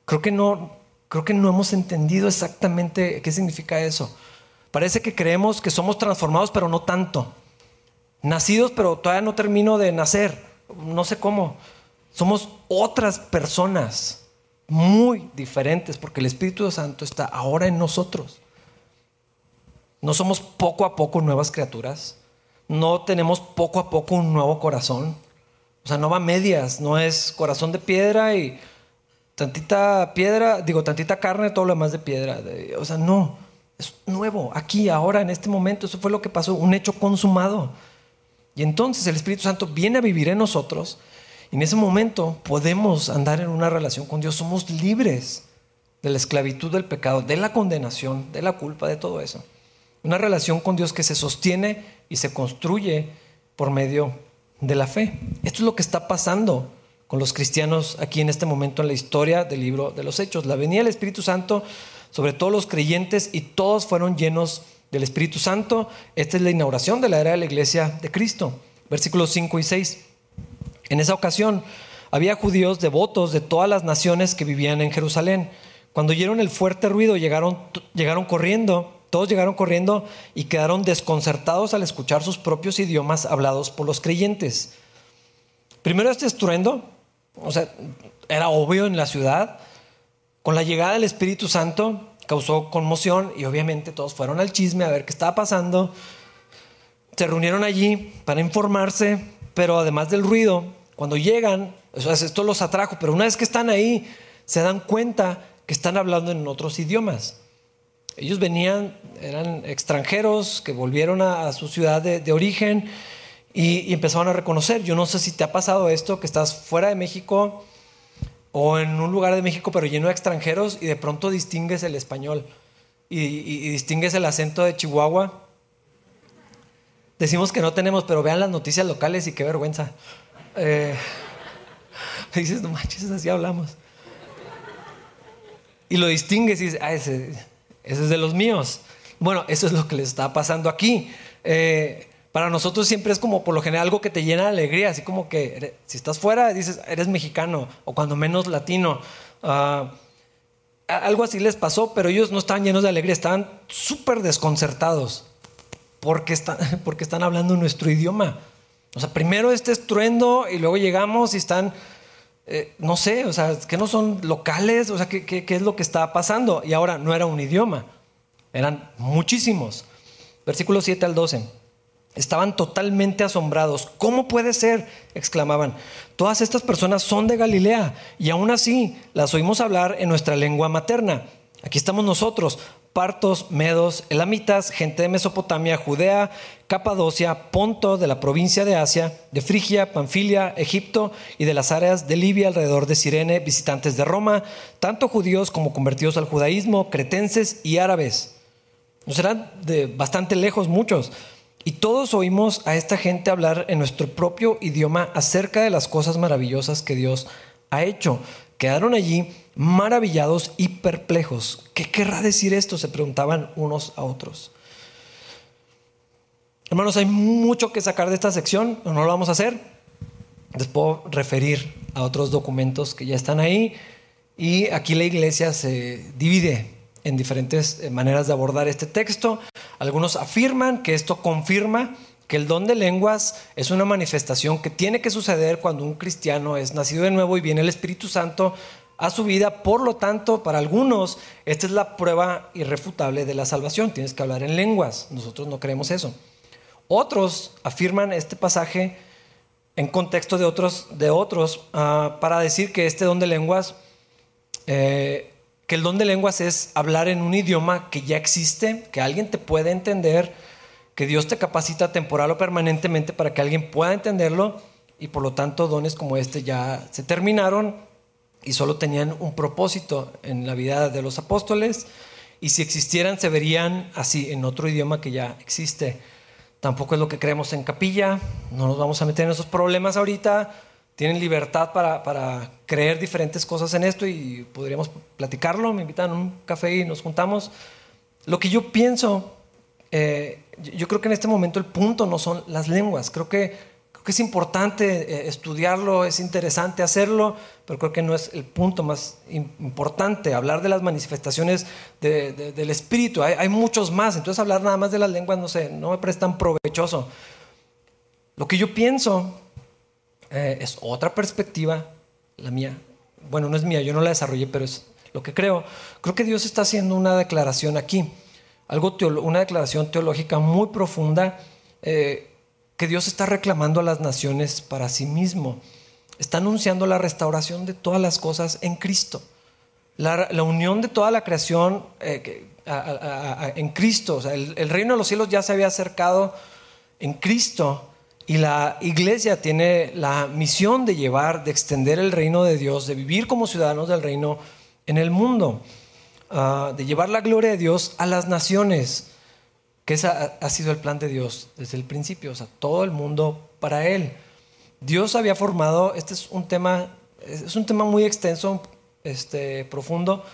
Creo que no, creo que no hemos entendido exactamente qué significa eso. Parece que creemos que somos transformados, pero no tanto. Nacidos, pero todavía no termino de nacer. No sé cómo. Somos otras personas muy diferentes porque el Espíritu Santo está ahora en nosotros. No somos poco a poco nuevas criaturas. No tenemos poco a poco un nuevo corazón. O sea, no va a medias. No es corazón de piedra y tantita piedra, digo, tantita carne, todo lo demás de piedra. O sea, no. Es nuevo, aquí, ahora, en este momento. Eso fue lo que pasó, un hecho consumado. Y entonces el Espíritu Santo viene a vivir en nosotros. Y en ese momento podemos andar en una relación con Dios. Somos libres de la esclavitud del pecado, de la condenación, de la culpa, de todo eso. Una relación con Dios que se sostiene y se construye por medio de la fe. Esto es lo que está pasando con los cristianos aquí en este momento en la historia del libro de los Hechos. La venida del Espíritu Santo sobre todos los creyentes y todos fueron llenos del Espíritu Santo. Esta es la inauguración de la era de la iglesia de Cristo. Versículos 5 y 6. En esa ocasión había judíos devotos de todas las naciones que vivían en Jerusalén. Cuando oyeron el fuerte ruido, llegaron, llegaron corriendo, todos llegaron corriendo y quedaron desconcertados al escuchar sus propios idiomas hablados por los creyentes. Primero este estruendo, o sea, era obvio en la ciudad, con la llegada del Espíritu Santo causó conmoción y obviamente todos fueron al chisme a ver qué estaba pasando. Se reunieron allí para informarse, pero además del ruido, cuando llegan, esto los atrajo, pero una vez que están ahí, se dan cuenta que están hablando en otros idiomas. Ellos venían, eran extranjeros que volvieron a, su ciudad de, origen y, y, empezaron a reconocer. Yo no sé si te ha pasado esto, que estás fuera de México o en un lugar de México pero lleno de extranjeros y de pronto distingues el español y, distingues el acento de Chihuahua. Decimos que no tenemos, pero vean las noticias locales y qué vergüenza. Eh, dices, no manches, así hablamos. Y lo distingues y dices, ah, ese, ese, es de los míos. Bueno, eso es lo que les está pasando aquí. Eh, para nosotros siempre es como por lo general algo que te llena de alegría, así como que si estás fuera dices, eres mexicano o cuando menos latino. Ah, algo así les pasó, pero ellos no estaban llenos de alegría, estaban súper desconcertados porque están, porque están hablando nuestro idioma. O sea, primero este estruendo y luego llegamos y están, eh, no sé, o sea, que no son locales, o sea, ¿qué, ¿qué, es lo que estaba pasando? Y ahora no era un idioma, eran muchísimos. Versículo 7 al 12. Estaban totalmente asombrados. ¿Cómo puede ser? exclamaban. Todas estas personas son de Galilea y aún así las oímos hablar en nuestra lengua materna. Aquí estamos nosotros, partos, medos, elamitas, gente de Mesopotamia, Judea, Capadocia, Ponto, de la provincia de Asia, de Frigia, Panfilia, Egipto y de las áreas de Libia alrededor de Sirene, visitantes de Roma, tanto judíos como convertidos al judaísmo, cretenses y árabes. No serán de bastante lejos muchos y todos oímos a esta gente hablar en nuestro propio idioma acerca de las cosas maravillosas que Dios ha hecho. Quedaron allí maravillados y perplejos. ¿Qué querrá decir esto? Se preguntaban unos a otros. Hermanos, hay mucho que sacar de esta sección, no lo vamos a hacer. Les puedo referir a otros documentos que ya están ahí. Y aquí la iglesia se divide en diferentes eh, maneras de abordar este texto. Algunos afirman que esto confirma que el don de lenguas es una manifestación que tiene que suceder cuando un cristiano es nacido de nuevo y viene el Espíritu Santo a su vida. Por lo tanto, para algunos, esta es la prueba irrefutable de la salvación. Tienes que hablar en lenguas. Nosotros no creemos eso. Otros afirman este pasaje en contexto de otros, de otros ah, para decir que este don de lenguas eh, que el don de lenguas es hablar en un idioma que ya existe, que alguien te puede entender, que Dios te capacita temporal o permanentemente para que alguien pueda entenderlo y por lo tanto dones como este ya se terminaron y solo tenían un propósito en la vida de los apóstoles y si existieran se verían así en otro idioma que ya existe. tampoco es lo que creemos en capilla, no nos vamos a meter en esos problemas ahorita, tienen libertad para, creer diferentes cosas en esto y podríamos platicarlo, me invitan a un café y nos juntamos. Lo que yo pienso, eh, yo creo que en este momento el punto no son las lenguas, creo que que es importante eh, estudiarlo, es interesante hacerlo, pero creo que no es el punto más importante. Hablar de las manifestaciones del espíritu, hay, muchos más, entonces hablar nada más de las lenguas, no sé, no me parece tan provechoso. Lo que yo pienso eh, es otra perspectiva, la mía. Bueno, no es mía, yo no la desarrollé, pero es lo que creo. Creo que Dios está haciendo una declaración aquí, algo una declaración teológica muy profunda. Eh, que Dios está reclamando a las naciones para sí mismo. Está anunciando la restauración de todas las cosas en Cristo. La, unión de toda la creación eh, en Cristo. el, reino de los cielos ya se había acercado en Cristo y la iglesia tiene la misión de llevar, de extender el reino de Dios, de vivir como ciudadanos del reino en el mundo, ah, de llevar la gloria de Dios a las naciones que ese ha, sido el plan de Dios desde el principio, o sea, todo el mundo para Él. Dios había formado, este es un tema, es un tema muy extenso, este, profundo.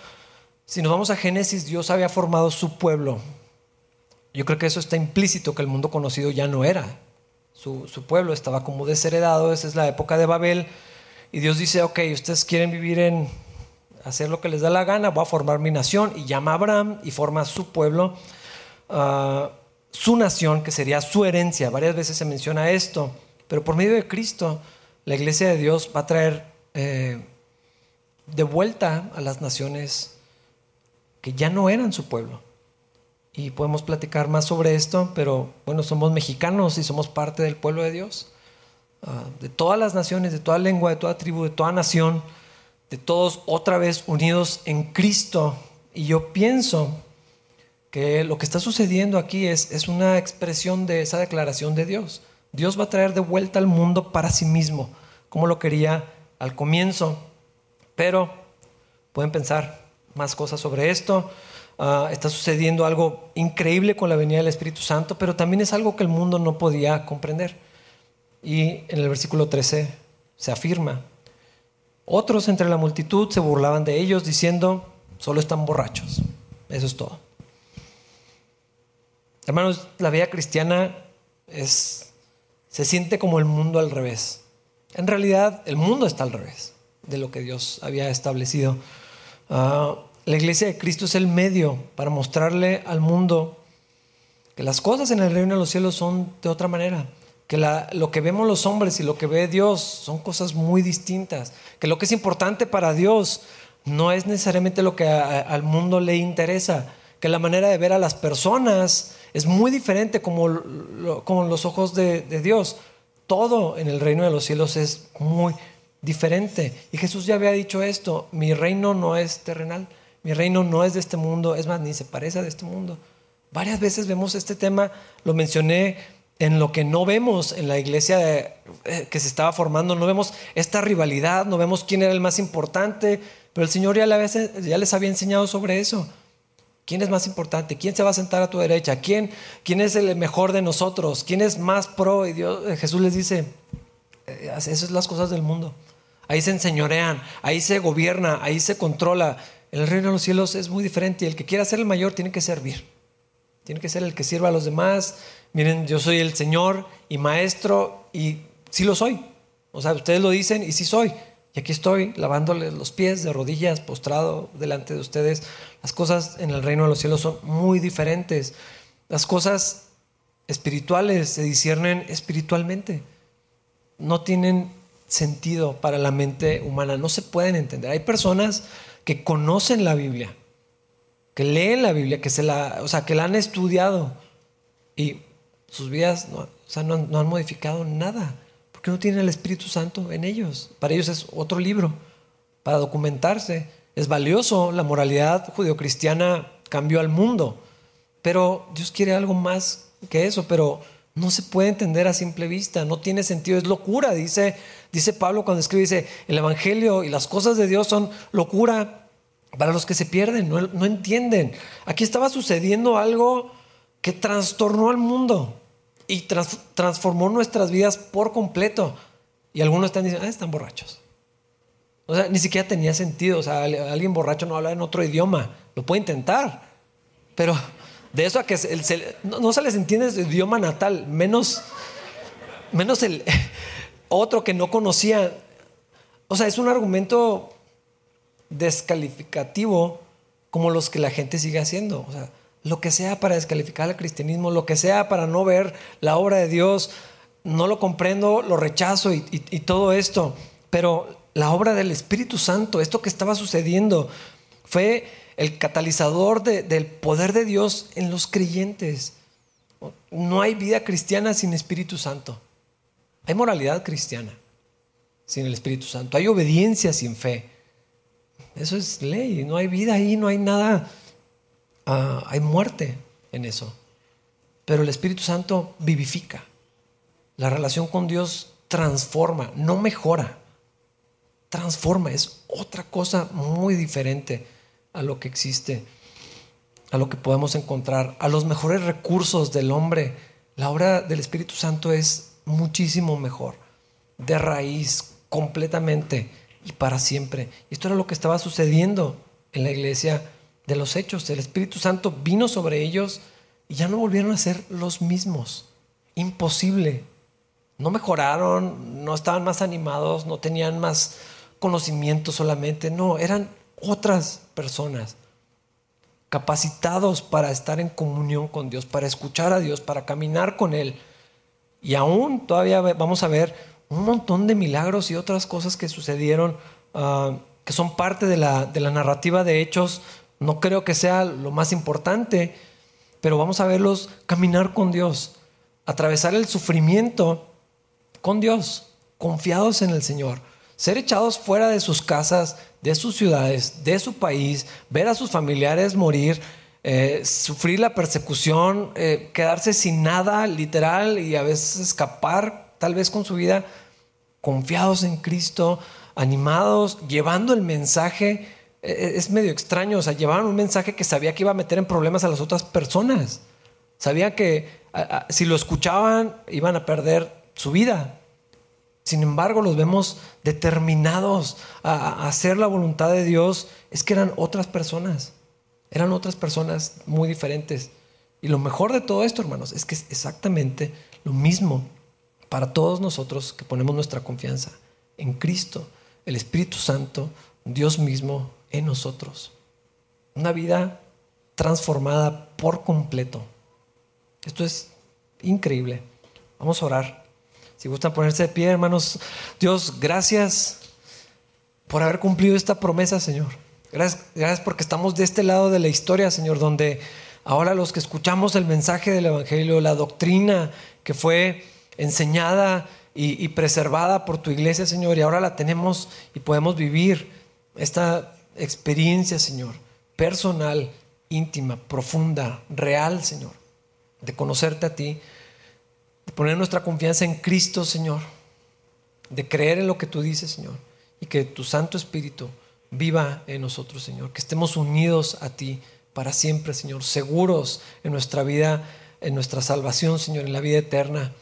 Si nos vamos a Génesis, Dios había formado su pueblo. Yo creo que eso está implícito, que el mundo conocido ya no era. Su, su pueblo estaba como desheredado, esa es la época de Babel. Y Dios dice, ok, ustedes quieren vivir en, hacer lo que les da la gana, voy a formar mi nación. Y llama a Abraham y forma su pueblo. Ah, su nación, que sería su herencia. Varias veces se menciona esto, pero por medio de Cristo, la iglesia de Dios va a traer eh, de vuelta a las naciones que ya no eran su pueblo. Y podemos platicar más sobre esto, pero bueno, somos mexicanos y somos parte del pueblo de Dios. Ah, de todas las naciones, de toda lengua, de toda tribu, de toda nación, de todos otra vez unidos en Cristo. Y yo pienso que lo que está sucediendo aquí es, es una expresión de esa declaración de Dios. Dios va a traer de vuelta al mundo para sí mismo, como lo quería al comienzo. Pero pueden pensar más cosas sobre esto. Ah, está sucediendo algo increíble con la venida del Espíritu Santo, pero también es algo que el mundo no podía comprender. Y en el versículo 13 se afirma, otros entre la multitud se burlaban de ellos diciendo, solo están borrachos. Eso es todo. Hermanos, la vida cristiana es, se siente como el mundo al revés. En realidad, el mundo está al revés de lo que Dios había establecido. Ah, la iglesia de Cristo es el medio para mostrarle al mundo que las cosas en el reino de los cielos son de otra manera, que lo que vemos los hombres y lo que ve Dios son cosas muy distintas, que lo que es importante para Dios no es necesariamente lo que al mundo le interesa, que la manera de ver a las personas es muy diferente como, los ojos de, Dios. Todo en el reino de los cielos es muy diferente. Y Jesús ya había dicho esto, mi reino no es terrenal, mi reino no es de este mundo, es más, ni se parece a de este mundo. Varias veces vemos este tema, lo mencioné en lo que no vemos en la iglesia eh, que se estaba formando, no vemos esta rivalidad, no vemos quién era el más importante, pero el Señor ya les había enseñado sobre eso. ¿Quién es más importante? ¿Quién se va a sentar a tu derecha? ¿Quién, quién es el mejor de nosotros? ¿Quién es más pro? Y eh, Jesús les dice, eh, esas son las cosas del mundo. Ahí se enseñorean, ahí se gobierna, ahí se controla. El reino de los cielos es muy diferente y el que quiera ser el mayor tiene que servir. Tiene que ser el que sirva a los demás. Miren, yo soy el Señor y maestro y sí lo soy. O sea, ustedes lo dicen y sí soy. Y aquí estoy lavándoles los pies de rodillas, postrado delante de ustedes. Las cosas en el reino de los cielos son muy diferentes. Las cosas espirituales se disciernen espiritualmente. No tienen sentido para la mente humana, no se pueden entender. Hay personas que conocen la Biblia, que leen la Biblia, que, se la, o sea, que la han estudiado y sus vidas no, no han modificado nada que no tienen el Espíritu Santo en ellos. Para ellos es otro libro, para documentarse. Es valioso, la moralidad judeocristiana cambió al mundo, pero Dios quiere algo más que eso, pero no se puede entender a simple vista, no tiene sentido, es locura, dice, dice Pablo cuando escribe, dice, el Evangelio y las cosas de Dios son locura para los que se pierden, no, no entienden. Aquí estaba sucediendo algo que trastornó al mundo. Y transformó nuestras vidas por completo. Y algunos están diciendo, ah, están borrachos. O sea, ni siquiera tenía sentido. O sea, alguien borracho no habla en otro idioma. Lo puede intentar. Pero de eso a que no, se les entiende su idioma natal, menos, menos el otro que no conocía. O sea, es un argumento descalificativo como los que la gente sigue haciendo. O sea, lo que sea para descalificar al cristianismo, lo que sea para no ver la obra de Dios, no lo comprendo, lo rechazo y, todo esto. Pero la obra del Espíritu Santo, esto que estaba sucediendo, fue el catalizador del poder de Dios en los creyentes. No hay vida cristiana sin Espíritu Santo. Hay moralidad cristiana sin el Espíritu Santo. Hay obediencia sin fe. Eso es ley. No hay vida ahí, no hay nada Ah, hay muerte en eso. Pero el Espíritu Santo vivifica. La relación con Dios transforma, no mejora. Transforma, es otra cosa muy diferente a lo que existe, a lo que podemos encontrar, a los mejores recursos del hombre. La obra del Espíritu Santo es muchísimo mejor, de raíz, completamente y para siempre. Esto era lo que estaba sucediendo en la iglesia de los hechos. El Espíritu Santo vino sobre ellos y ya no volvieron a ser los mismos. Imposible. No mejoraron, no estaban más animados, no tenían más conocimiento solamente. No, eran otras personas capacitados para estar en comunión con Dios, para escuchar a Dios, para caminar con Él. Y aún todavía vamos a ver un montón de milagros y otras cosas que sucedieron, ah, que son parte de la, de la narrativa de Hechos, no creo que sea lo más importante, pero vamos a verlos caminar con Dios, atravesar el sufrimiento con Dios, confiados en el Señor, ser echados fuera de sus casas, de sus ciudades, de su país, ver a sus familiares morir, eh, sufrir la persecución, eh, quedarse sin nada literal y a veces escapar tal vez con su vida, confiados en Cristo, animados, llevando el mensaje es medio extraño, o sea, llevaban un mensaje que sabía que iba a meter en problemas a las otras personas. Sabía que si lo escuchaban iban a perder su vida. Sin embargo, los vemos determinados a, hacer la voluntad de Dios. Es que eran otras personas. Eran otras personas muy diferentes. Y lo mejor de todo esto, hermanos, es que es exactamente lo mismo para todos nosotros que ponemos nuestra confianza en Cristo, el Espíritu Santo, Dios mismo en nosotros. Una vida transformada por completo. Esto es increíble. Vamos a orar. Si gustan ponerse de pie, hermanos, Dios, gracias por haber cumplido esta promesa, Señor. Gracias, gracias porque estamos de este lado de la historia, Señor, donde ahora los que escuchamos el mensaje del Evangelio, la doctrina que fue enseñada y, y preservada por tu iglesia, Señor, y ahora la tenemos y podemos vivir esta experiencia, Señor, personal, íntima, profunda, real, Señor, de conocerte a ti, de poner nuestra confianza en Cristo, Señor, de creer en lo que tú dices, Señor, y que tu Santo Espíritu viva en nosotros, Señor, que estemos unidos a ti para siempre, Señor, seguros en nuestra vida, en nuestra salvación, Señor, en la vida eterna.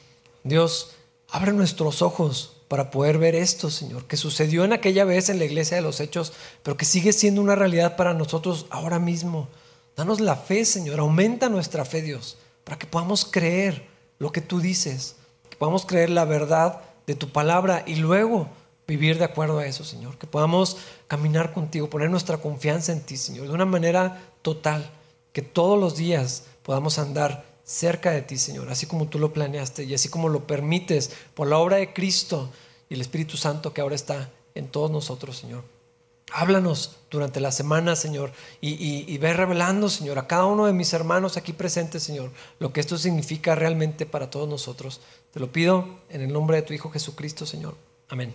Dios, abre nuestros ojos para poder ver esto, Señor, que sucedió en aquella vez en la iglesia de los hechos, pero que sigue siendo una realidad para nosotros ahora mismo. Danos la fe, Señor, aumenta nuestra fe, Dios, para que podamos creer lo que tú dices, que podamos creer la verdad de tu palabra y luego vivir de acuerdo a eso, Señor, que podamos caminar contigo, poner nuestra confianza en ti, Señor, de una manera total, que todos los días podamos andar cerca de ti, Señor, así como tú lo planeaste y así como lo permites por la obra de Cristo y el Espíritu Santo que ahora está en todos nosotros, Señor. Háblanos durante la semana, Señor, y, ve revelando, Señor, a cada uno de mis hermanos aquí presentes, Señor, lo que esto significa realmente para todos nosotros. Te lo pido en el nombre de tu Hijo Jesucristo, Señor. Amén.